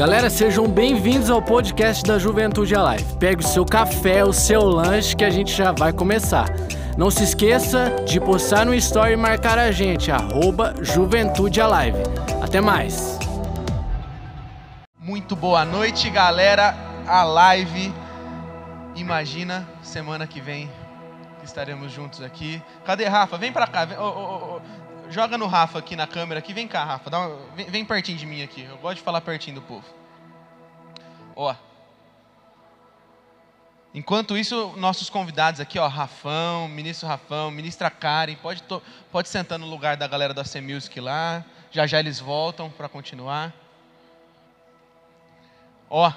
Galera, sejam bem-vindos ao podcast da Juventude Alive. Pegue o seu café, o seu lanche que a gente já vai começar. Não se esqueça de postar no story e marcar a gente, arroba Juventude Alive. Até mais! Muito boa noite, galera. A live. Imagina semana que vem estaremos juntos aqui. Cadê Rafa? Vem pra cá. Vem, oh, oh, oh. Joga no Rafa aqui na câmera aqui. Vem cá, Rafa. Uma, vem, vem, pertinho de mim aqui. Eu gosto de falar pertinho do povo. Ó. Enquanto isso, nossos convidados aqui, ó, Rafão, ministro Rafão, ministra Karen, pode, to, pode sentar no lugar da galera da C Music lá. Já já eles voltam para continuar. Ó.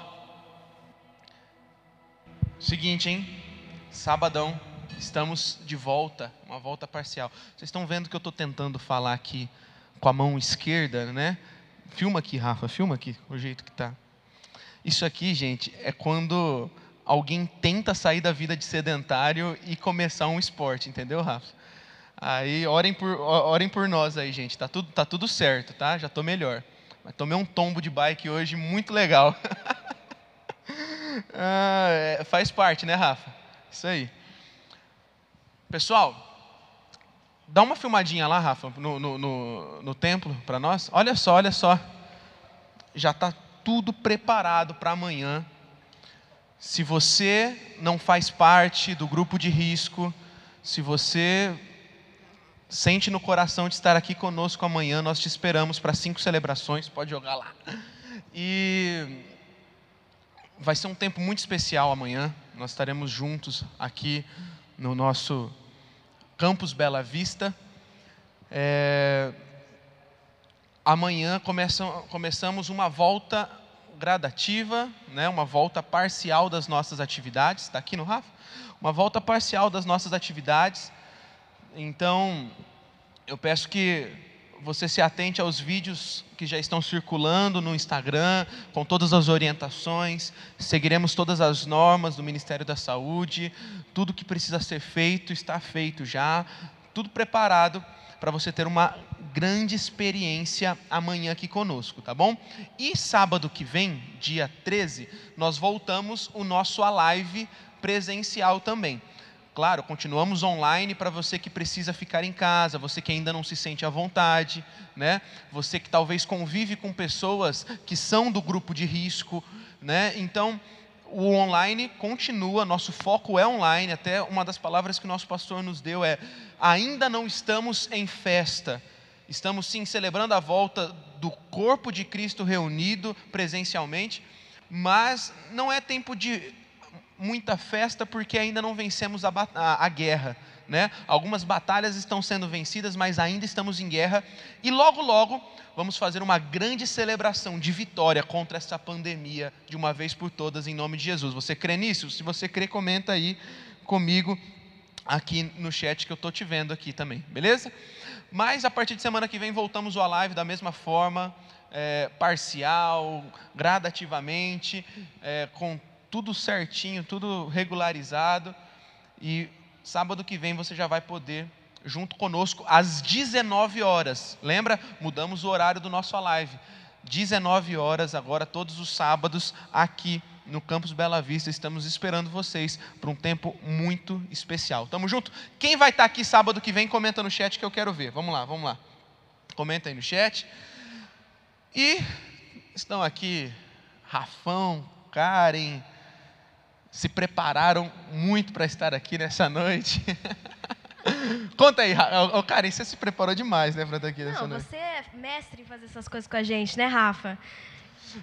Seguinte, hein? Sabadão Estamos de volta, uma volta parcial. Vocês estão vendo que eu estou tentando falar aqui com a mão esquerda, né? Filma aqui, Rafa, filma aqui, o jeito que tá. Isso aqui, gente, é quando alguém tenta sair da vida de sedentário e começar um esporte, entendeu, Rafa? Aí orem por, orem por nós aí, gente. Tá tudo, tá tudo certo, tá? Já tô melhor. Mas tomei um tombo de bike hoje muito legal. ah, é, faz parte, né, Rafa? Isso aí. Pessoal, dá uma filmadinha lá, Rafa, no, no, no, no templo para nós. Olha só, olha só. Já está tudo preparado para amanhã. Se você não faz parte do grupo de risco, se você sente no coração de estar aqui conosco amanhã, nós te esperamos para cinco celebrações. Pode jogar lá. E vai ser um tempo muito especial amanhã. Nós estaremos juntos aqui no nosso Campus Bela Vista. É, amanhã começamos uma volta gradativa, né, uma volta parcial das nossas atividades. Está aqui no Rafa? Uma volta parcial das nossas atividades. Então, eu peço que você se atente aos vídeos que já estão circulando no Instagram, com todas as orientações. Seguiremos todas as normas do Ministério da Saúde. Tudo que precisa ser feito está feito já. Tudo preparado para você ter uma grande experiência amanhã aqui conosco, tá bom? E sábado que vem, dia 13, nós voltamos o nosso live presencial também. Claro, continuamos online para você que precisa ficar em casa, você que ainda não se sente à vontade, né? Você que talvez convive com pessoas que são do grupo de risco, né? Então, o online continua, nosso foco é online, até uma das palavras que o nosso pastor nos deu é: ainda não estamos em festa, estamos sim celebrando a volta do corpo de Cristo reunido presencialmente, mas não é tempo de muita festa porque ainda não vencemos a, a, a guerra. Né? Algumas batalhas estão sendo vencidas, mas ainda estamos em guerra. E logo, logo, vamos fazer uma grande celebração de vitória contra essa pandemia, de uma vez por todas, em nome de Jesus. Você crê nisso? Se você crê, comenta aí comigo, aqui no chat que eu estou te vendo aqui também, beleza? Mas a partir de semana que vem voltamos ao live da mesma forma, é, parcial, gradativamente, é, com tudo certinho, tudo regularizado. E sábado que vem você já vai poder junto conosco às 19 horas. Lembra? Mudamos o horário do nosso live. 19 horas agora todos os sábados aqui no Campus Bela Vista. Estamos esperando vocês para um tempo muito especial. Tamo junto? Quem vai estar aqui sábado que vem, comenta no chat que eu quero ver. Vamos lá, vamos lá. Comenta aí no chat. E estão aqui Rafão, Karen, se prepararam muito para estar aqui nessa noite. Conta aí, oh, Karen, você se preparou demais, né, para estar aqui nessa Não, noite. você é mestre em fazer essas coisas com a gente, né, Rafa?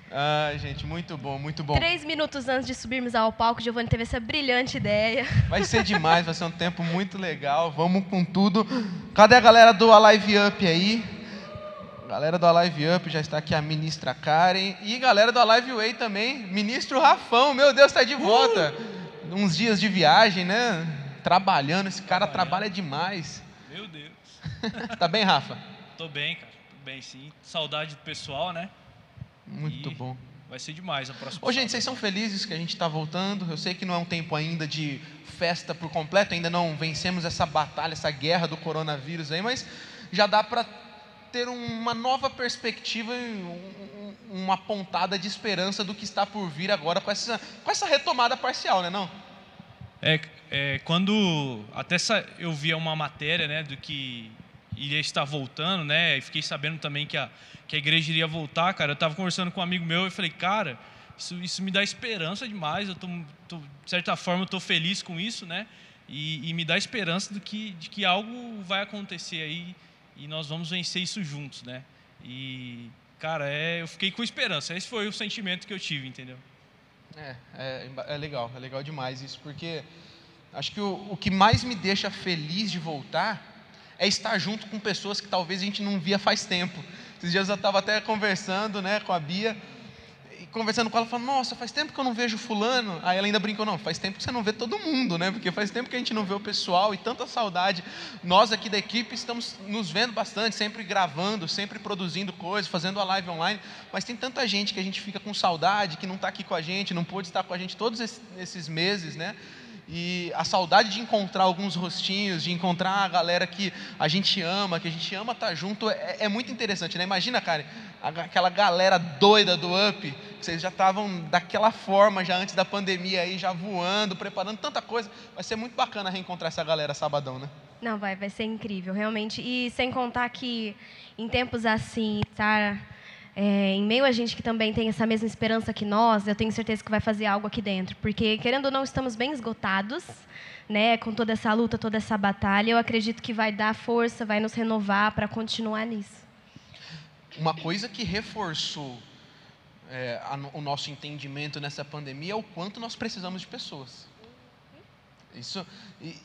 Ah, gente, muito bom, muito bom. Três minutos antes de subirmos ao palco, Giovanni teve essa brilhante ideia. Vai ser demais, vai ser um tempo muito legal. Vamos com tudo. Cadê a galera do Alive Up aí? Galera do Alive Up já está aqui a ministra Karen e galera do Alive Way também, ministro Rafão, meu Deus, está de volta. Uh! Uns dias de viagem, né? Trabalhando, esse cara trabalha demais. Meu Deus. tá bem, Rafa? Tô bem, cara. Tô bem, sim. Saudade do pessoal, né? Muito E bom. Vai ser demais a próxima. Ô, gente, vocês são felizes que a gente está voltando? Eu sei que não é um tempo ainda de festa por completo, ainda não vencemos essa batalha, essa guerra do coronavírus aí, mas já dá para ter uma nova perspectiva um- um- uma pontada de esperança do que está por vir agora com essa, com essa retomada parcial, né não? É, é, quando até eu via uma matéria, né, do que iria estar voltando, né, e fiquei sabendo também que a, que a igreja iria voltar, cara, eu estava conversando com um amigo meu e falei, cara, isso, isso me dá esperança demais, eu tô, tô- de certa forma eu tô feliz com isso, né, e, e me dá esperança do que, de que algo vai acontecer aí e nós vamos vencer isso juntos, né, e, cara, é, eu fiquei com esperança, esse foi o sentimento que eu tive, entendeu? É, é, é legal, é legal demais isso, porque acho que o, o que mais me deixa feliz de voltar é estar junto com pessoas que talvez a gente não via faz tempo. Esses dias eu estava até conversando né, com a Bia, conversando com ela, falando, nossa, faz tempo que eu não vejo fulano. Aí ela ainda brincou, não, faz tempo que você não vê todo mundo, né? Porque faz tempo que a gente não vê o pessoal e tanta saudade. Nós aqui da equipe estamos nos vendo bastante, sempre gravando, sempre produzindo coisas, fazendo a live online, mas tem tanta gente que a gente fica com saudade, que não está aqui com a gente, não pôde estar com a gente todos esses- meses, né? E a saudade de encontrar alguns rostinhos, de encontrar a galera que a gente ama, que a gente ama estar junto, é, é muito interessante, né? Imagina, cara, aquela galera doida do Up, vocês já estavam daquela forma já antes da pandemia aí, já voando, preparando tanta coisa. Vai ser muito bacana reencontrar essa galera sabadão, né? Não, vai, vai ser incrível, realmente. E sem contar que em tempos assim, estar é, em meio a gente que também tem essa mesma esperança que nós, eu tenho certeza que vai fazer algo aqui dentro. Porque, querendo ou não, estamos bem esgotados, né, com toda essa luta, toda essa batalha. Eu acredito que vai dar força, vai nos renovar para continuar nisso. Uma coisa que reforçou é, a o nosso entendimento nessa pandemia é o quanto nós precisamos de pessoas. Isso, e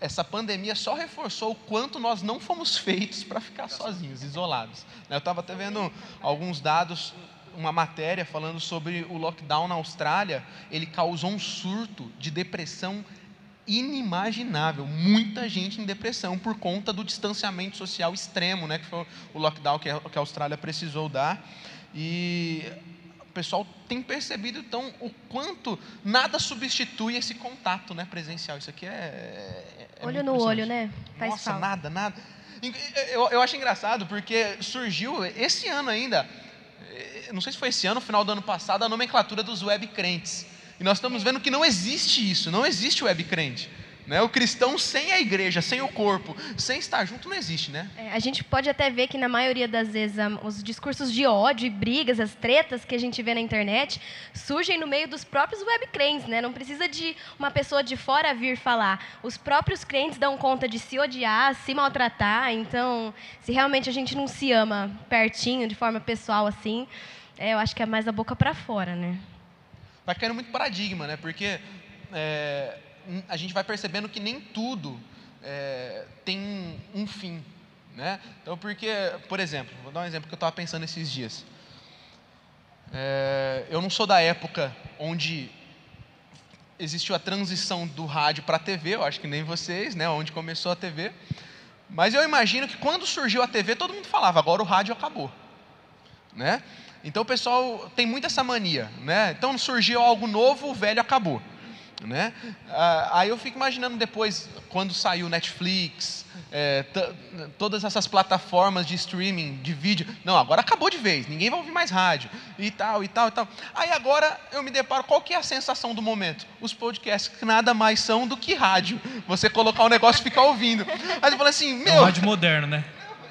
essa pandemia só reforçou o quanto nós não fomos feitos para ficar sozinhos, isolados. né? Eu estava até vendo alguns dados, uma matéria falando sobre o lockdown na Austrália. Ele causou um surto de depressão inimaginável. Muita gente em depressão por conta do distanciamento social extremo, né, que foi o lockdown que a, Austrália precisou dar. E o pessoal tem percebido então o quanto nada substitui esse contato, né, presencial. Isso aqui é, é é olho no olho, né? Faz Nossa, falta. nada, nada. Eu, eu acho engraçado porque surgiu esse ano ainda, eh, não sei se foi esse ano, final do ano passado, a nomenclatura dos web crentes. E nós estamos vendo que não existe isso, não existe web crente. Né? O cristão sem a igreja, sem o corpo, sem estar junto, não existe, né? É, a gente pode até ver que na maioria das vezes os discursos de ódio e brigas, as tretas que a gente vê na internet, surgem no meio dos próprios webcrentes, né? Não precisa de uma pessoa de fora vir falar. Os próprios crentes dão conta de se odiar, se maltratar. Então, se realmente a gente não se ama pertinho, de forma pessoal assim, é, eu acho que é mais da boca para fora, né? Vai caindo muito paradigma, né? Porque é, a gente vai percebendo que nem tudo é, tem um fim, né? Então, porque, por exemplo, vou dar um exemplo que eu estava pensando esses dias. É, eu não sou da época onde existiu a transição do rádio para a TV, eu acho que nem vocês, né? Onde começou a TV. Mas eu imagino que quando surgiu a TV, todo mundo falava, agora o rádio acabou, né? Então o pessoal tem muito essa mania, né? Então surgiu algo novo, o velho acabou, né? Ah, aí eu fico imaginando depois, quando saiu Netflix, é, todas essas plataformas de streaming, de vídeo, não, agora acabou de vez, ninguém vai ouvir mais rádio, e tal, e tal, e tal. Aí agora eu me deparo, qual que é a sensação do momento? Os podcasts que nada mais são do que rádio. Você colocar um negócio e ficar ouvindo. Aí eu falo assim, É um meu, rádio moderno, né?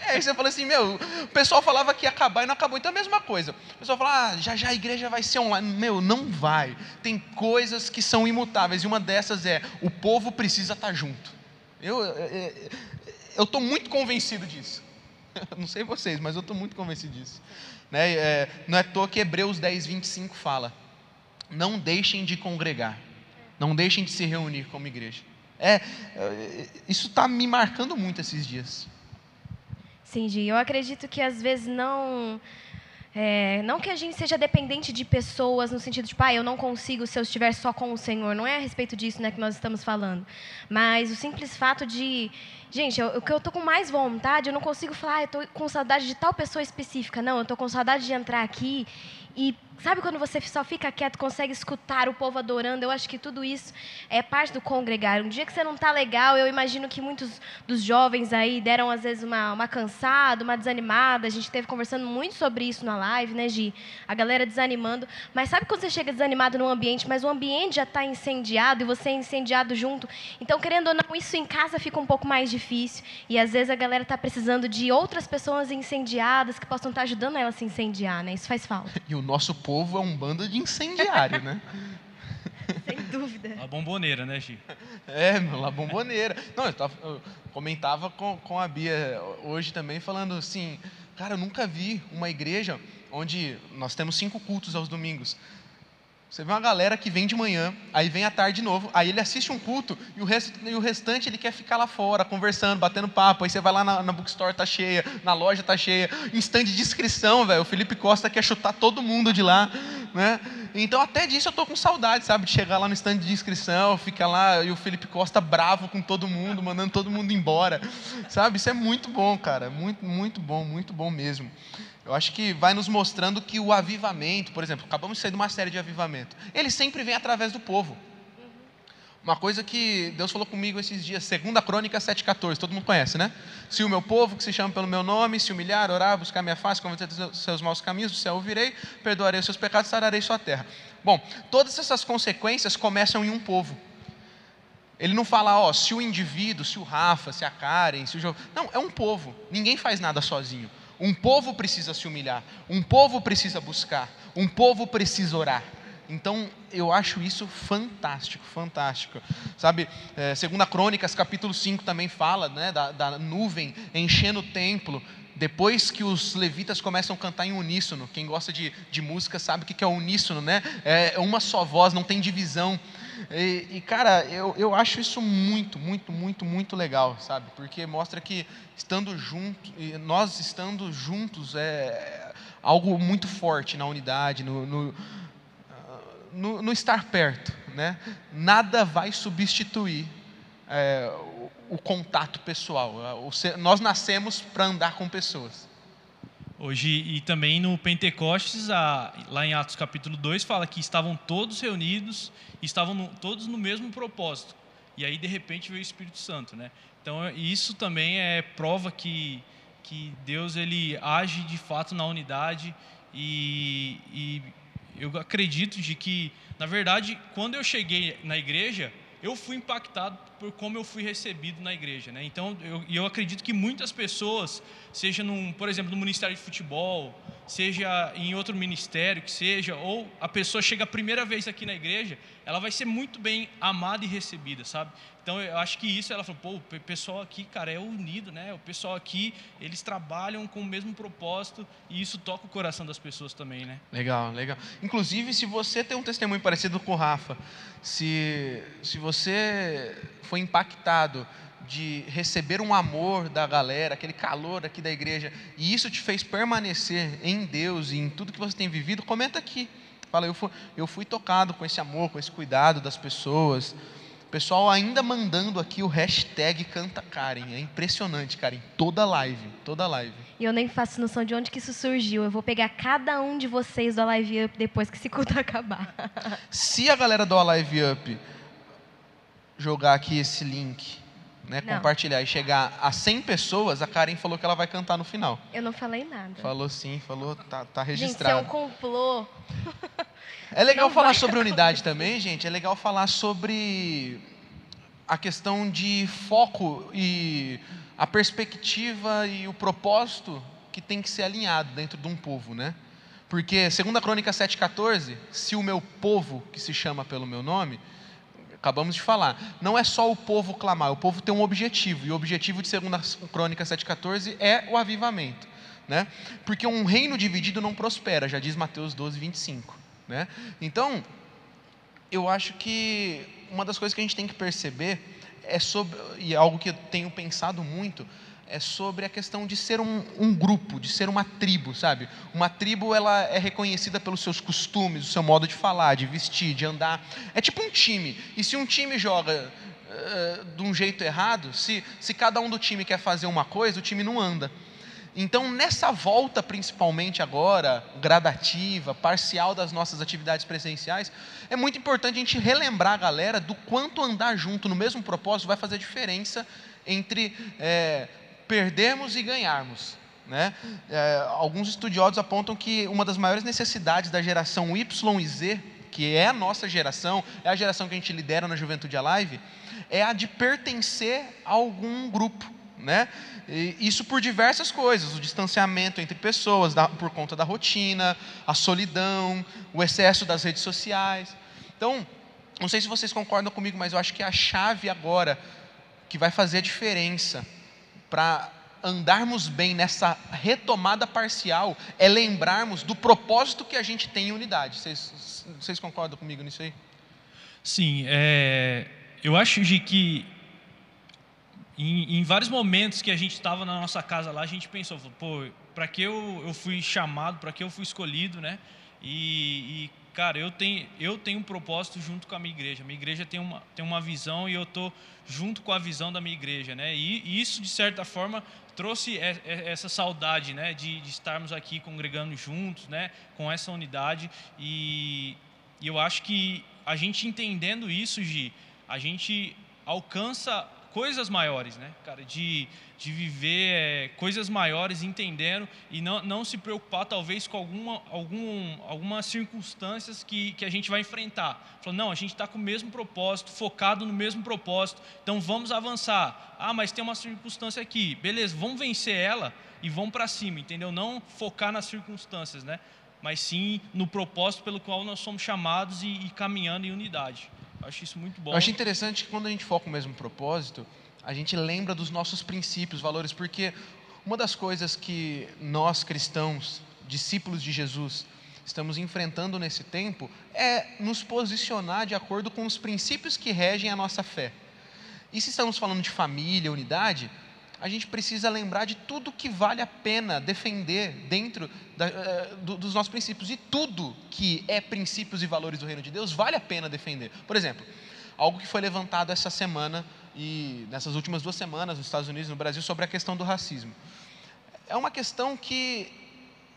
É, aí você fala assim, meu, o pessoal falava que ia acabar e não acabou. Então é a mesma coisa. O pessoal fala, ah, já já a igreja vai ser online. Meu, não vai. Tem coisas que são imutáveis e uma dessas é o povo precisa estar junto. Eu eu estou muito convencido disso. Não sei vocês, mas eu estou muito convencido disso. Né? É, não é à toa que Hebreus 10, 25 fala: Não deixem de congregar, não deixem de se reunir como igreja. É, é, isso está me marcando muito esses dias. Sim, eu acredito que às vezes não É, não que a gente seja dependente de pessoas no sentido de, pai, eu não consigo se eu estiver só com o Senhor. Não é a respeito disso né, que nós estamos falando. Mas o simples fato de, gente, o que eu estou com mais vontade, eu não consigo falar, ah, eu estou com saudade de tal pessoa específica. Não, eu estou com saudade de entrar aqui e Sabe quando você só fica quieto, consegue escutar o povo adorando? Eu acho que tudo isso é parte do congregar. Um dia que você não está legal, eu imagino que muitos dos jovens aí deram às vezes uma, uma cansada, uma desanimada. A gente esteve conversando muito sobre isso na live, né, Gi? A galera desanimando. Mas sabe quando você chega desanimado num ambiente, mas o ambiente já está incendiado e você é incendiado junto? Então, querendo ou não, isso em casa fica um pouco mais difícil. E às vezes a galera está precisando de outras pessoas incendiadas que possam estar tá ajudando ela a se incendiar, né? Isso faz falta. E o nosso povo é um bando de incendiário, né? Sem dúvida. A bomboneira, né, Gi? É, a bomboneira. Não, eu, tava, eu comentava com, com a Bia hoje também, falando assim, cara, eu nunca vi uma igreja onde nós temos cinco cultos aos domingos. Você vê uma galera que vem de manhã, aí vem à tarde de novo, aí ele assiste um culto e o, resto, e o restante ele quer ficar lá fora, conversando, batendo papo. Aí você vai lá na, na bookstore, tá cheia, na loja tá cheia, em stand de inscrição, velho. O Felipe Costa quer chutar todo mundo de lá, né? Então até disso eu tô com saudade, sabe? De chegar lá no stand de inscrição, fica lá e o Felipe Costa bravo com todo mundo, mandando todo mundo embora, sabe? Isso é muito bom, cara, muito, muito bom, muito bom mesmo. Eu acho que vai nos mostrando que o avivamento, por exemplo, acabamos de sair de uma série de avivamento, ele sempre vem através do povo. Uma coisa que Deus falou comigo esses dias, segunda crônica 7,14, todo mundo conhece, né? Se o meu povo, que se chama pelo meu nome, se humilhar, orar, buscar minha face, converter os seus maus caminhos, do céu ouvirei, perdoarei os seus pecados, sararei sua terra. Bom, todas essas consequências começam em um povo. Ele não fala, ó, se o indivíduo, se o Rafa, se a Karen, se o João. Não, é um povo. Ninguém faz nada sozinho. Um povo precisa se humilhar, um povo precisa buscar, um povo precisa orar. Então, eu acho isso fantástico, fantástico. Sabe, é, segunda Crônicas, capítulo 5 também fala né, da, da nuvem enchendo o templo, depois que os levitas começam a cantar em uníssono, quem gosta de, de música sabe o que é uníssono, né? É uma só voz, não tem divisão. E, e, cara, eu, eu acho isso muito, muito, muito, muito legal, sabe? Porque mostra que estando junto, nós estando juntos é algo muito forte na unidade, no, no, no, no estar perto, né? Nada vai substituir é, o, o, contato pessoal. O, nós nascemos para andar com pessoas. Hoje, e também no Pentecostes, a, lá em Atos capítulo 2, fala que estavam todos reunidos, estavam no, todos no mesmo propósito. E aí, de repente, veio o Espírito Santo, né? Então, isso também é prova que, que Deus ele age de fato na unidade e, e eu acredito de que, na verdade, quando eu cheguei na igreja, eu fui impactado por como eu fui recebido na igreja, né? Então, eu, eu acredito que muitas pessoas, seja num, por exemplo, no ministério de futebol, seja em outro ministério que seja, ou a pessoa chega a primeira vez aqui na igreja, ela vai ser muito bem amada e recebida, sabe? Então eu acho que isso ela falou, pô, o pessoal aqui, cara, é unido, né? O pessoal aqui, eles trabalham com o mesmo propósito e isso toca o coração das pessoas também, né? Legal, legal. Inclusive, se você tem um testemunho parecido com o Rafa, se, se você foi impactado de receber um amor da galera, aquele calor aqui da igreja, e isso te fez permanecer em Deus e em tudo que você tem vivido, comenta aqui. Fala, eu fui, eu fui tocado com esse amor, com esse cuidado das pessoas. Pessoal ainda mandando aqui o hashtag Canta Karen. É impressionante, Karen. Toda live, toda live. E eu nem faço noção de onde que isso surgiu. Eu vou pegar cada um de vocês do Alive Up depois que esse culto acabar. Se a galera do Alive Up jogar aqui esse link, né, compartilhar e chegar a 100 pessoas, a Karen falou que ela vai cantar no final. Eu não falei nada. Falou sim, falou, tá, tá registrado. Gente, é um complô. É legal não falar sobre unidade também, gente. É legal falar sobre a questão de foco e a perspectiva e o propósito que tem que ser alinhado dentro de um povo, né? Porque, segundo a Crônica 7,14, se o meu povo, que se chama pelo meu nome, acabamos de falar, não é só o povo clamar, o povo tem um objetivo, e o objetivo de segunda Crônica 7,14 é o avivamento, né? Porque um reino dividido não prospera, já diz Mateus 12, 25. Né? Então, eu acho que uma das coisas que a gente tem que perceber é sobre, e é algo que eu tenho pensado muito, é sobre a questão de ser um, um, grupo, de ser uma tribo, sabe? Uma tribo ela é reconhecida pelos seus costumes, o seu modo de falar, de vestir, de andar. É tipo um time. E se um time joga uh, de um jeito errado, se, se cada um do time quer fazer uma coisa, o time não anda. Então, nessa volta, principalmente agora, gradativa, parcial das nossas atividades presenciais, é muito importante a gente relembrar a galera do quanto andar junto no mesmo propósito vai fazer diferença entre é, perdermos e ganharmos. Né? É, alguns estudiosos apontam que uma das maiores necessidades da geração Y e Z, que é a nossa geração, é a geração que a gente lidera na Juventude Alive, é a de pertencer a algum grupo. Né? Isso por diversas coisas, o distanciamento entre pessoas, da, por conta da rotina, a solidão, o excesso das redes sociais. Então, não sei se vocês concordam comigo, mas eu acho que a chave agora que vai fazer a diferença para andarmos bem nessa retomada parcial é lembrarmos do propósito que a gente tem em unidade. Vocês, concordam comigo nisso aí? Sim, é, eu acho de que em, em, vários momentos que a gente estava na nossa casa lá, a gente pensou, pô, para que eu, eu fui chamado, para que eu fui escolhido, né? E, e cara, eu tenho, eu tenho um propósito junto com a minha igreja. Minha igreja tem uma, tem uma visão e eu estou junto com a visão da minha igreja, né? E, e isso, de certa forma, trouxe essa saudade, né? De, de, estarmos aqui congregando juntos, né? Com essa unidade. E, e eu acho que a gente entendendo isso, Gi, a gente alcança coisas maiores, né, cara? De, de viver é, coisas maiores, entendendo e não, não se preocupar, talvez, com alguma, algum, algumas circunstâncias que, que a gente vai enfrentar. Falando, não, a gente está com o mesmo propósito, focado no mesmo propósito, então vamos avançar. Ah, mas tem uma circunstância aqui, beleza, vamos vencer ela e vamos para cima, entendeu? Não focar nas circunstâncias, né? Mas sim no propósito pelo qual nós somos chamados e, e caminhando em unidade. Acho isso muito bom. Eu acho interessante que quando a gente foca no mesmo propósito, a gente lembra dos nossos princípios, valores, porque uma das coisas que nós cristãos, discípulos de Jesus, estamos enfrentando nesse tempo é nos posicionar de acordo com os princípios que regem a nossa fé. E se estamos falando de família, unidade, a gente precisa lembrar de tudo que vale a pena defender dentro da, uh, do, dos nossos princípios. E tudo que é princípios e valores do reino de Deus vale a pena defender. Por exemplo, algo que foi levantado essa semana e nessas últimas duas semanas nos Estados Unidos e no Brasil sobre a questão do racismo. É uma questão que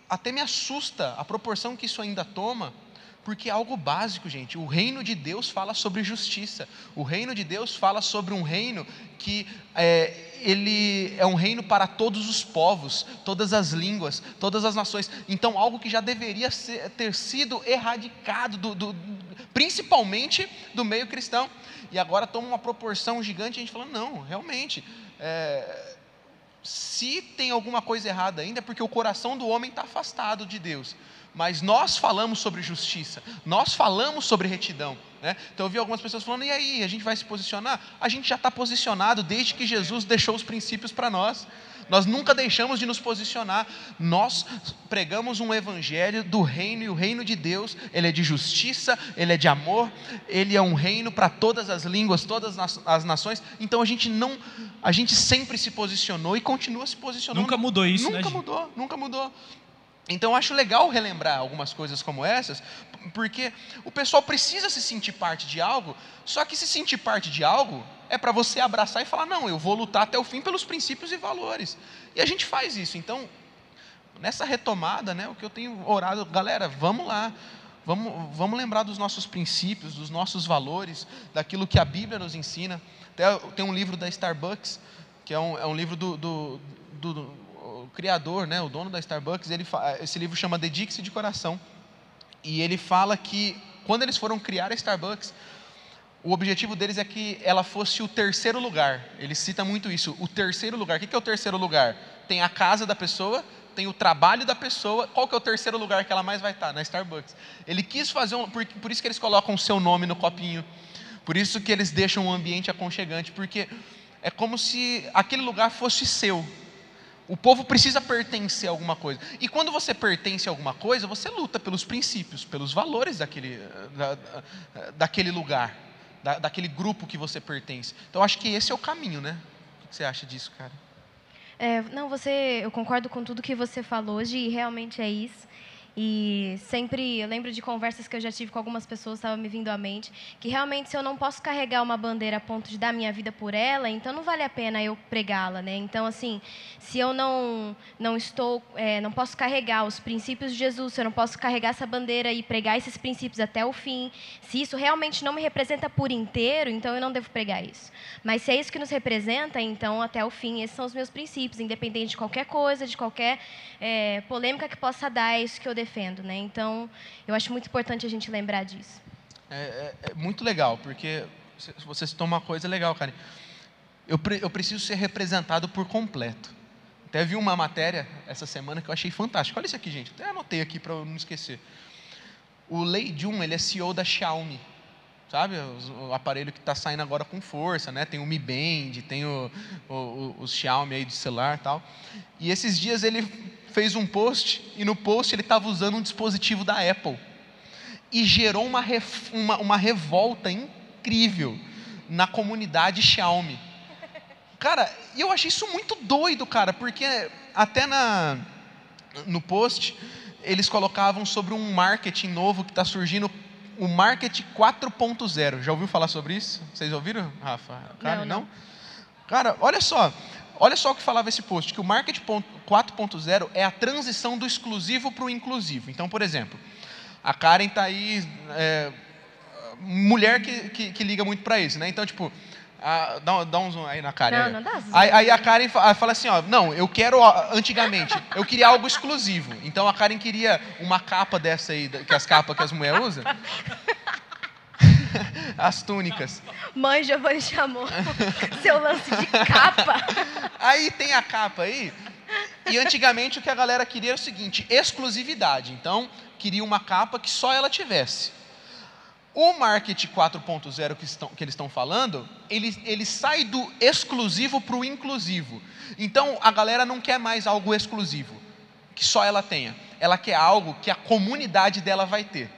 até me assusta a proporção que isso ainda toma porque é algo básico, gente. O reino de Deus fala sobre justiça. O reino de Deus fala sobre um reino que é, ele é um reino para todos os povos, todas as línguas, todas as nações. Então, algo que já deveria ser, ter sido erradicado, do, do, principalmente do meio cristão. E agora toma uma proporção gigante. A gente falando, não, realmente. É, se tem alguma coisa errada ainda, é porque o coração do homem está afastado de Deus mas nós falamos sobre justiça, nós falamos sobre retidão. Né? Então eu vi algumas pessoas falando, e aí, a gente vai se posicionar? A gente já está posicionado desde que Jesus deixou os princípios para nós. Nós nunca deixamos de nos posicionar. Nós pregamos um evangelho do reino e o reino de Deus, ele é de justiça, ele é de amor, ele é um reino para todas as línguas, todas as nações. Então a gente não, a gente sempre se posicionou e continua se posicionando. Nunca mudou isso, nunca né? Nunca mudou, nunca mudou. Então, acho legal relembrar algumas coisas como essas, porque o pessoal precisa se sentir parte de algo, só que se sentir parte de algo é para você abraçar e falar: não, eu vou lutar até o fim pelos princípios e valores. E a gente faz isso. Então, nessa retomada, né, o que eu tenho orado, galera, vamos lá. Vamos, vamos lembrar dos nossos princípios, dos nossos valores, daquilo que a Bíblia nos ensina. Até tem um livro da Starbucks, que é um, é um livro do, do, do criador, né, o dono da Starbucks, ele, esse livro chama Dedique-se de Coração. E ele fala que quando eles foram criar a Starbucks, o objetivo deles é que ela fosse o terceiro lugar. Ele cita muito isso, o terceiro lugar. O que é o terceiro lugar? Tem a casa da pessoa, tem o trabalho da pessoa. Qual que é o terceiro lugar que ela mais vai estar? Na Starbucks. Ele quis fazer um, por, por isso que eles colocam o seu nome no copinho. Por isso que eles deixam um ambiente aconchegante, porque é como se aquele lugar fosse seu. O povo precisa pertencer a alguma coisa. E quando você pertence a alguma coisa, você luta pelos princípios, pelos valores daquele, da, daquele lugar, da, daquele grupo que você pertence. Então, acho que esse é o caminho, né? O que você acha disso, cara? É, não, você, eu concordo com tudo que você falou hoje e realmente é isso. E sempre, eu lembro de conversas que eu já tive com algumas pessoas, estava me vindo à mente, que realmente se eu não posso carregar uma bandeira a ponto de dar minha vida por ela, então não vale a pena eu pregá-la, né? Então, assim, se eu não, não estou, é, não posso carregar os princípios de Jesus, se eu não posso carregar essa bandeira e pregar esses princípios até o fim, se isso realmente não me representa por inteiro, então eu não devo pregar isso. Mas se é isso que nos representa, então até o fim, esses são os meus princípios, independente de qualquer coisa, de qualquer é, polêmica que possa dar, é isso que eu defendo, né? Então, eu acho muito importante a gente lembrar disso. É, é, é muito legal, porque você citou uma coisa legal, cara. Eu, pre, eu preciso ser representado por completo. Até vi uma matéria essa semana que eu achei fantástica. Olha isso aqui, gente. Até anotei aqui para eu não esquecer. O Lei Jun, ele é CEO da Xiaomi. Sabe? O, aparelho que está saindo agora com força, né? Tem o Mi Band, tem o, o, Xiaomi aí de celular tal. E esses dias ele fez um post e no post ele estava usando um dispositivo da Apple. E gerou uma, uma, uma revolta incrível na comunidade Xiaomi. Cara, eu achei isso muito doido, cara, porque até na, no post eles colocavam sobre um marketing novo que está surgindo, o marketing 4.0. Já ouviu falar sobre isso? Vocês ouviram, Rafa? Cara, não, não. Cara, olha só. Olha só o que falava esse post, que o Market 4.0 é a transição do exclusivo para o inclusivo. Então, por exemplo, a Karen está aí, é, mulher que, que, que, liga muito para isso, né? Então, tipo, a, dá, dá, um zoom aí na Karen. Não, não dá zoom. Aí, aí, a Karen fala assim, ó, não, eu quero, antigamente, eu queria algo exclusivo. Então, a Karen queria uma capa dessa aí, que as capas que as mulheres usam. as túnicas. Mãe Giovanni chamou seu lance de capa. Aí tem a capa aí. E antigamente o que a galera queria era o seguinte: exclusividade. Então, queria uma capa que só ela tivesse. O Market 4.0 que, estão, que eles estão falando, ele, ele sai do exclusivo para o inclusivo. Então, a galera não quer mais algo exclusivo, que só ela tenha. Ela quer algo que a comunidade dela vai ter.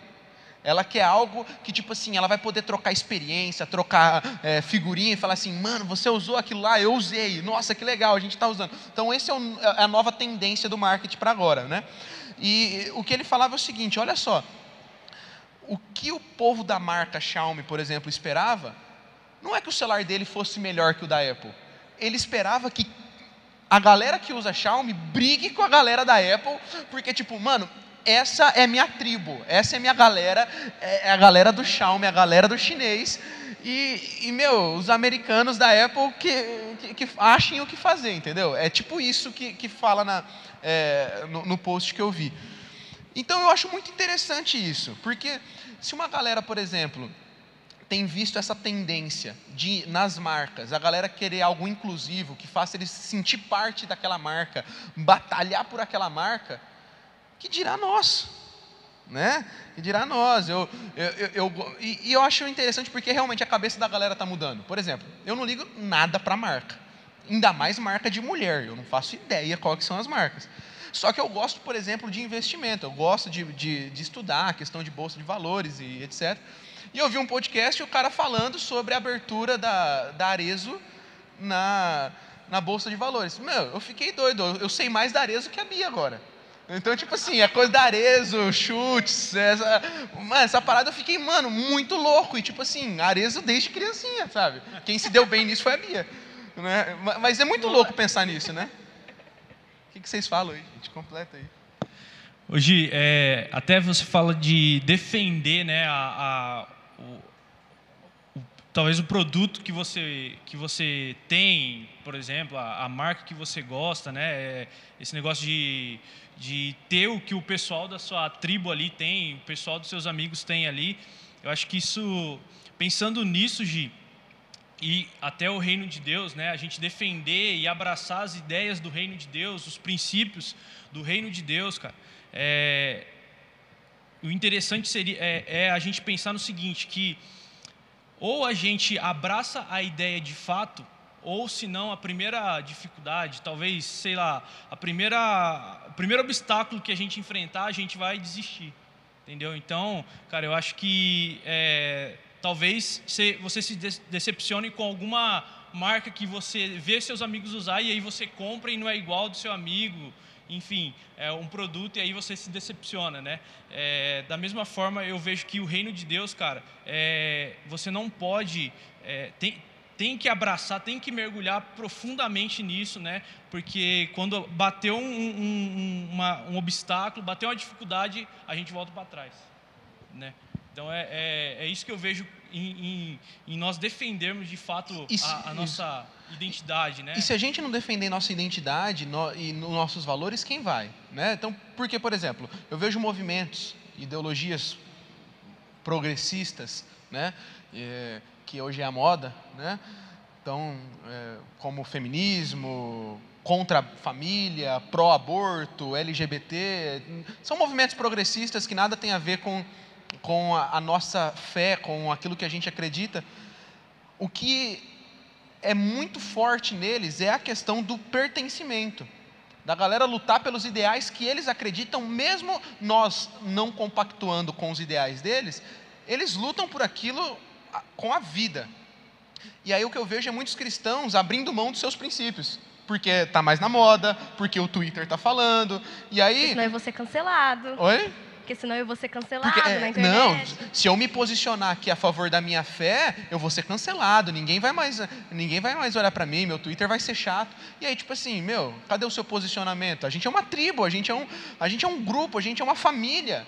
Ela quer algo que, tipo assim, ela vai poder trocar experiência, trocar é, figurinha e falar assim, mano, você usou aquilo lá, eu usei, nossa, que legal, a gente está usando. Então, essa é, é a nova tendência do marketing para agora, né? E o que ele falava é o seguinte: olha só, o que o povo da marca Xiaomi, por exemplo, esperava, não é que o celular dele fosse melhor que o da Apple. Ele esperava que a galera que usa Xiaomi brigue com a galera da Apple, porque, tipo, mano, essa é minha tribo, essa é minha galera, é, é a galera do Xiaomi, a galera do chinês. E, e meu, os americanos da Apple que, que, que, achem o que fazer, entendeu? É tipo isso que, que fala na, é, no, no post que eu vi. Então eu acho muito interessante isso, porque se uma galera, por exemplo, tem visto essa tendência de nas marcas, a galera querer algo inclusivo, que faça eles sentir parte daquela marca, batalhar por aquela marca, que dirá nós, né? Que dirá nós. Eu, eu, eu, eu e, e, eu acho interessante porque realmente a cabeça da galera está mudando. Por exemplo, eu não ligo nada para marca, ainda mais marca de mulher. Eu não faço ideia qual que são as marcas. Só que eu gosto, por exemplo, de investimento. Eu gosto de, de, de estudar a questão de bolsa de valores e etc. E eu vi um podcast e o cara falando sobre a abertura da, da Arezo na, na bolsa de valores. Meu, eu fiquei doido. Eu sei mais da Arezo que a Bia agora. Então, tipo assim, a coisa da Arezo, chutes, essa, mano, essa parada eu fiquei, mano, muito louco. E tipo assim, Arezo desde criancinha, sabe? Quem se deu bem nisso foi a Bia. Né? Mas é muito louco pensar nisso, né? O que vocês falam aí, gente? Completa aí. Hoje, é, até você fala de defender né, a, a o, o, talvez o produto que você, que você tem, por exemplo, a, a marca que você gosta, né, é, esse negócio de de ter o que o pessoal da sua tribo ali tem, o pessoal dos seus amigos tem ali. Eu acho que isso, pensando nisso, Gi, e até o reino de Deus, né? A gente defender e abraçar as ideias do reino de Deus, os princípios do reino de Deus, cara. É, o interessante seria é, é a gente pensar no seguinte, que ou a gente abraça a ideia de fato ou se não a primeira dificuldade, talvez, sei lá, a primeira, o primeiro obstáculo que a gente enfrentar, a gente vai desistir, entendeu? Então, cara, eu acho que é, talvez você se decepcione com alguma marca que você vê seus amigos usar e aí você compra e não é igual do seu amigo enfim, é um produto e aí você se decepciona, né? É, da mesma forma, eu vejo que o reino de Deus, cara, é, você não pode, é, tem, tem que abraçar, tem que mergulhar profundamente nisso, né? Porque quando bateu um, um, uma, um obstáculo, bateu uma dificuldade, a gente volta para trás, né? Então é, é, é, isso que eu vejo em, em, em nós defendermos de fato isso, a, a, nossa isso. identidade, né? E se a gente não defender nossa identidade no, e nos nossos valores, quem vai, né? Então, porque por exemplo, eu vejo movimentos, ideologias progressistas, né? É, que hoje é a moda, né? Então, é, como feminismo, contra a família, pró-aborto, LGBT, são movimentos progressistas que nada tem a ver com, com a, a nossa fé, com aquilo que a gente acredita. O que é muito forte neles é a questão do pertencimento, da galera lutar pelos ideais que eles acreditam, mesmo nós não compactuando com os ideais deles, eles lutam por aquilo com a vida. E aí o que eu vejo é muitos cristãos abrindo mão dos seus princípios. Porque está mais na moda, porque o Twitter está falando. E aí. Senão eu vou ser cancelado. Oi? Porque senão eu vou ser cancelado porque, é, na internet. Não, se eu me posicionar aqui a favor da minha fé, eu vou ser cancelado. Ninguém vai mais, ninguém vai mais olhar para mim, meu Twitter vai ser chato. E aí, tipo assim, meu, cadê o seu posicionamento? A gente é uma tribo, a gente é um, a gente é um grupo, a gente é uma família.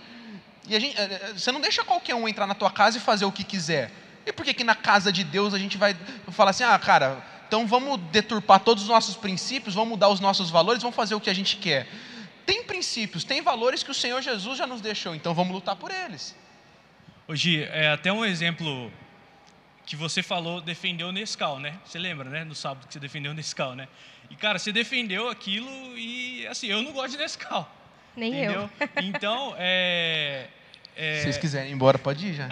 E a gente, é, é, você não deixa qualquer um entrar na tua casa e fazer o que quiser. E por que, que na casa de Deus a gente vai falar assim, ah, cara, então vamos deturpar todos os nossos princípios, vamos mudar os nossos valores, vamos fazer o que a gente quer? Tem princípios, tem valores que o Senhor Jesus já nos deixou, então vamos lutar por eles. Hoje, é até um exemplo que você falou, defendeu o Nescau, né? Você lembra, né? No sábado que você defendeu o Nescau, né? E, cara, você defendeu aquilo e, assim, eu não gosto de Nescau. Nem entendeu? eu. Então, é, é... Se vocês quiserem ir embora, pode ir já.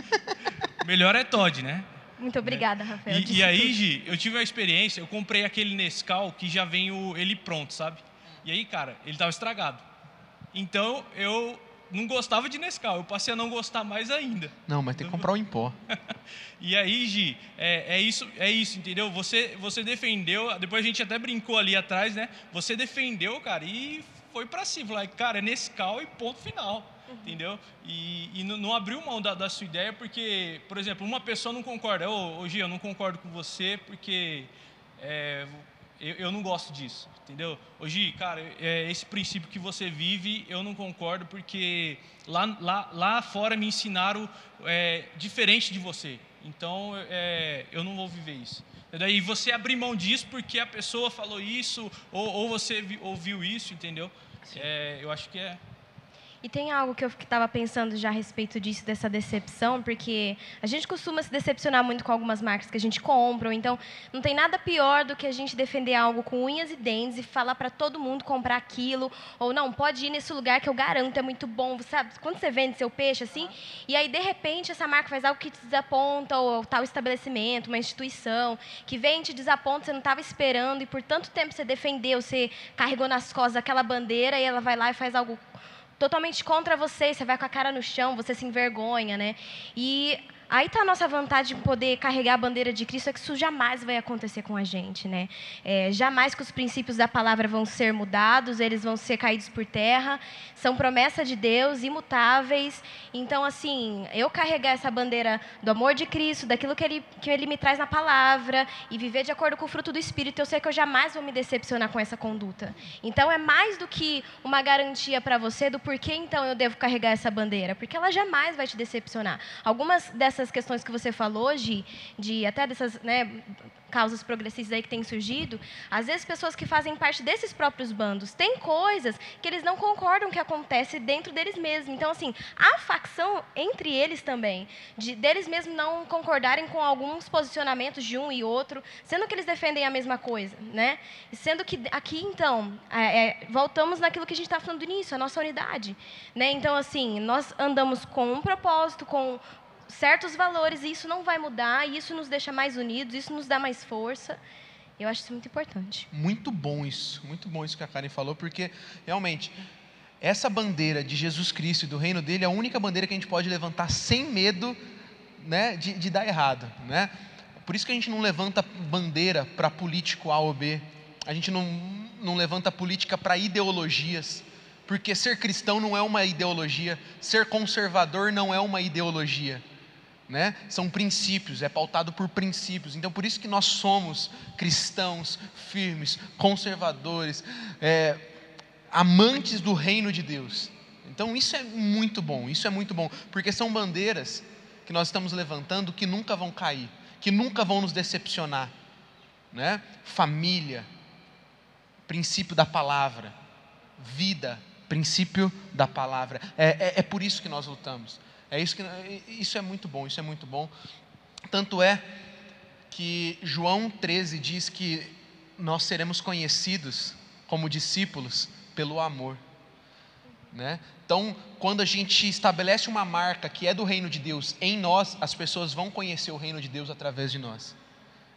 Melhor é Todd, né? Muito obrigada, né? Rafael. E, e aí, Gi, eu tive uma experiência, eu comprei aquele Nescau que já vem o, ele pronto, sabe? E aí, cara, ele estava estragado. Então, eu não gostava de Nescau, eu passei a não gostar mais ainda. Não, mas tem que comprar o em pó. e aí, Gi, é, é, isso, é isso, entendeu? Você, você defendeu, depois a gente até brincou ali atrás, né? Você defendeu, cara, e foi para cima. Falei, cara, é Nescau e ponto final uhum. entendeu? E, e não, não, abriu mão da, da, sua ideia porque, por exemplo, uma pessoa não concorda, ô, ô Gia, eu não concordo com você porque é, eu, eu, não gosto disso, entendeu? Gi, cara, é, esse princípio que você vive, eu não concordo porque lá, lá, lá fora me ensinaram é, diferente de você, então é, eu não vou viver isso. E daí você abrir mão disso porque a pessoa falou isso ou, ou você ouviu isso, entendeu? É, eu acho que é, e tem algo que eu estava pensando já a respeito disso, dessa decepção, porque a gente costuma se decepcionar muito com algumas marcas que a gente compra, ou então não tem nada pior do que a gente defender algo com unhas e dentes e falar para todo mundo comprar aquilo, ou não, pode ir nesse lugar que eu garanto é muito bom, sabe? Quando você vende seu peixe assim, e aí de repente essa marca faz algo que te desaponta, ou tal estabelecimento, uma instituição, que vem te desaponta, você não estava esperando, e por tanto tempo você defendeu, você carregou nas costas aquela bandeira, e ela vai lá e faz algo totalmente contra você, você vai com a cara no chão, você se envergonha, né? E Aí está a nossa vontade de poder carregar a bandeira de Cristo, é que isso jamais vai acontecer com a gente, né? É, jamais que os princípios da palavra vão ser mudados, eles vão ser caídos por terra, são promessa de Deus, imutáveis. Então, assim, eu carregar essa bandeira do amor de Cristo, daquilo que ele, que ele me traz na palavra, e viver de acordo com o fruto do Espírito, eu sei que eu jamais vou me decepcionar com essa conduta. Então, é mais do que uma garantia para você do porquê, então, eu devo carregar essa bandeira, porque ela jamais vai te decepcionar. Algumas dessas essas questões que você falou, hoje, de até dessas né, causas progressistas aí que têm surgido, às vezes pessoas que fazem parte desses próprios bandos têm coisas que eles não concordam que acontece dentro deles mesmos. Então, assim, há facção entre eles também, de deles mesmos não concordarem com alguns posicionamentos de um e outro, sendo que eles defendem a mesma coisa, né? Sendo que aqui, então, é, é, voltamos naquilo que a gente está falando do início, a nossa unidade, né? Então, assim, nós andamos com um propósito, com certos valores e isso não vai mudar, e isso nos deixa mais unidos, isso nos dá mais força. Eu acho isso muito importante. Muito bom isso, muito bom isso que a Karen falou, porque realmente essa bandeira de Jesus Cristo e do reino dele é a única bandeira que a gente pode levantar sem medo né, de, de dar errado, né? Por isso que a gente não levanta bandeira para político A ou B, a gente não, não levanta política para ideologias, porque ser cristão não é uma ideologia, ser conservador não é uma ideologia. Né? São princípios, é pautado por princípios. Então, por isso que nós somos cristãos firmes, conservadores, é, amantes do reino de Deus. Então, isso é muito bom, isso é muito bom, porque são bandeiras que nós estamos levantando que nunca vão cair, que nunca vão nos decepcionar. Né? Família, princípio da palavra, vida, princípio da palavra. É, é, é por isso que nós lutamos. É isso que isso é muito bom, isso é muito bom. Tanto é que João 13 diz que nós seremos conhecidos como discípulos pelo amor. Né? Então, quando a gente estabelece uma marca que é do reino de Deus em nós, as pessoas vão conhecer o reino de Deus através de nós.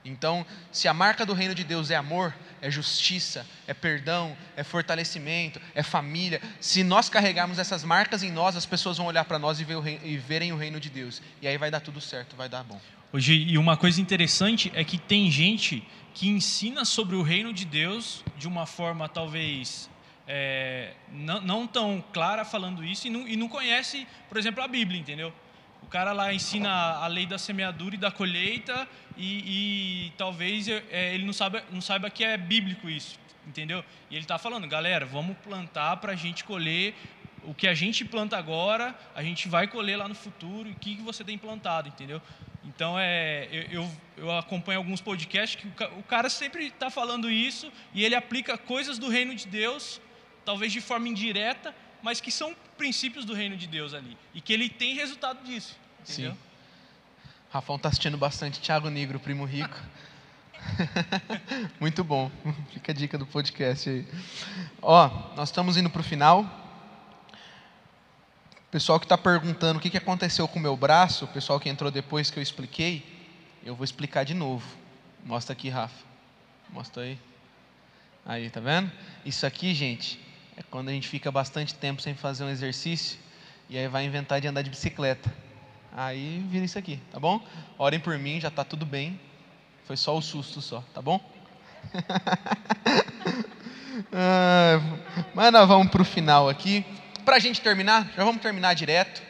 Então, se a marca do reino de Deus é amor, é justiça, é perdão, é fortalecimento, é família, se nós carregarmos essas marcas em nós, as pessoas vão olhar para nós e, ver o reino, e verem o reino de Deus. E aí vai dar tudo certo, vai dar bom. Hoje, e uma coisa interessante é que tem gente que ensina sobre o reino de Deus de uma forma talvez é, não, não, tão clara falando isso e não, e não conhece, por exemplo, a Bíblia, entendeu? O cara lá ensina a lei da semeadura e da colheita e, e talvez é, ele não saiba, não saiba que é bíblico isso, entendeu? E ele está falando, galera, vamos plantar para a gente colher o que a gente planta agora, a gente vai colher lá no futuro, e o que, que você tem plantado, entendeu? Então, é, eu, eu acompanho alguns podcasts que o cara sempre está falando isso e ele aplica coisas do reino de Deus, talvez de forma indireta, mas que são princípios do reino de Deus ali. E que ele tem resultado disso, entendeu? Sim. Rafão está assistindo bastante Thiago Negro, Primo Rico. Muito bom. Fica a dica do podcast aí. Ó, nós estamos indo para o final. Pessoal que está perguntando o que, que aconteceu com o meu braço, o pessoal que entrou depois que eu expliquei, eu vou explicar de novo. Mostra aqui, Rafa. Mostra aí. Aí, tá vendo? Isso aqui, gente, é quando a gente fica bastante tempo sem fazer um exercício e aí vai inventar de andar de bicicleta. Aí vira isso aqui, tá bom? Orem por mim, já está tudo bem. Foi só o susto só, tá bom? ah, mas nós vamos para o final aqui. Para a gente terminar, já vamos terminar direto.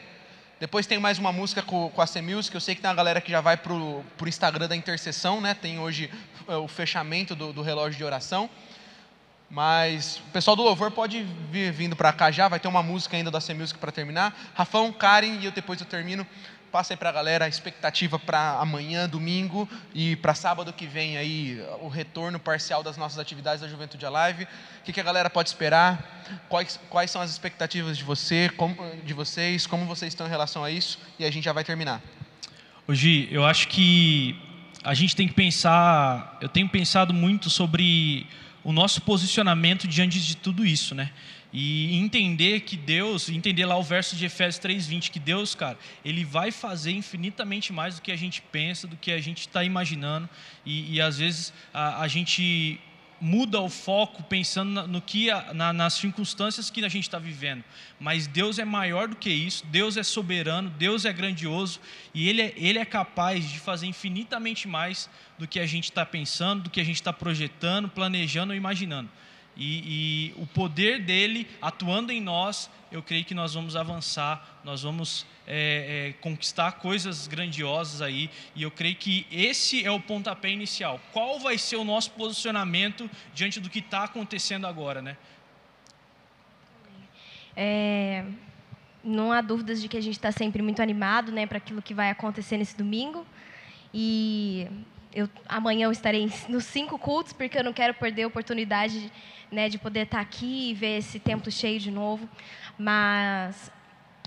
Depois tem mais uma música com, com a C-Music. Eu sei que tem uma galera que já vai para o Instagram da intercessão, né? Tem hoje uh, o fechamento do, do relógio de oração. Mas o pessoal do louvor pode vir vindo para cá já, vai ter uma música ainda da C-Music para terminar. Rafão, Karen e eu depois eu termino. Passa aí para a galera a expectativa para amanhã, domingo e para sábado que vem aí o retorno parcial das nossas atividades da Juventude Alive. O que, que a galera pode esperar? Quais, quais são as expectativas de você, como, de vocês? Como vocês estão em relação a isso? E a gente já vai terminar. Hoje eu acho que a gente tem que pensar. Eu tenho pensado muito sobre o nosso posicionamento diante de tudo isso, né? E entender que Deus, entender lá o verso de Efésios 3:20, que Deus, cara, ele vai fazer infinitamente mais do que a gente pensa, do que a gente está imaginando, e, e, às vezes a, a gente muda o foco pensando no que na, nas circunstâncias que a gente está vivendo. Mas Deus é maior do que isso. Deus é soberano. Deus é grandioso e Ele é, ele é capaz de fazer infinitamente mais do que a gente está pensando, do que a gente está projetando, planejando ou imaginando. E, e, o poder dele atuando em nós, eu creio que nós vamos avançar, nós vamos é, é, conquistar coisas grandiosas aí. E eu creio que esse é o pontapé inicial. Qual vai ser o nosso posicionamento diante do que está acontecendo agora, né? É, não há dúvidas de que a gente está sempre muito animado, né, para aquilo que vai acontecer nesse domingo. E eu, amanhã eu estarei nos cinco cultos, porque eu não quero perder a oportunidade né, de poder estar aqui e ver esse templo cheio de novo. Mas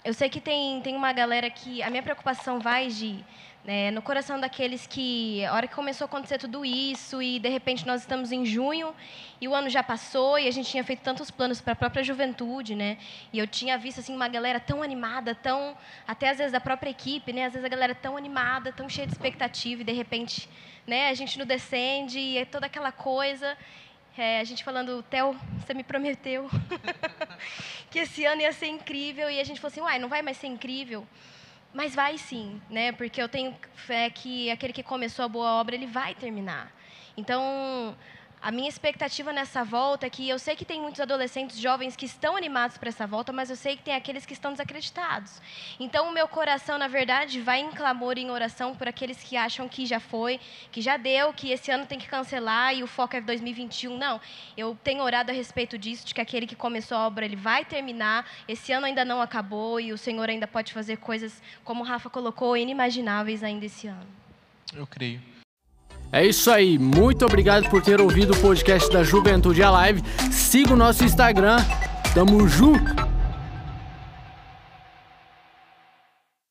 eu sei que tem, tem uma galera que. A minha preocupação vai de. Né, no coração daqueles que, a hora que começou a acontecer tudo isso, e de repente nós estamos em junho, e o ano já passou, e a gente tinha feito tantos planos para a própria juventude, né? E eu tinha visto assim uma galera tão animada, tão até às vezes a própria equipe, né? Às vezes a galera tão animada, tão cheia de expectativa, e de repente, né? A gente não descende, e é toda aquela coisa. É, a gente falando, Theo, você me prometeu que esse ano ia ser incrível. E a gente falou assim, uai, não vai mais ser incrível. Mas vai sim, né? Porque eu tenho fé que aquele que começou a boa obra, ele vai terminar. Então, a minha expectativa nessa volta é que eu sei que tem muitos adolescentes jovens que estão animados para essa volta, mas eu sei que tem aqueles que estão desacreditados. Então, o meu coração, na verdade, vai em clamor e em oração por aqueles que acham que já foi, que já deu, que esse ano tem que cancelar e o foco é 2021. Não, eu tenho orado a respeito disso, de que aquele que começou a obra, ele vai terminar. Esse ano ainda não acabou e o Senhor ainda pode fazer coisas, como o Rafa colocou, inimagináveis ainda esse ano. Eu creio. É isso aí, muito obrigado por ter ouvido o podcast da Juventude Alive. Siga o nosso Instagram, tamo junto!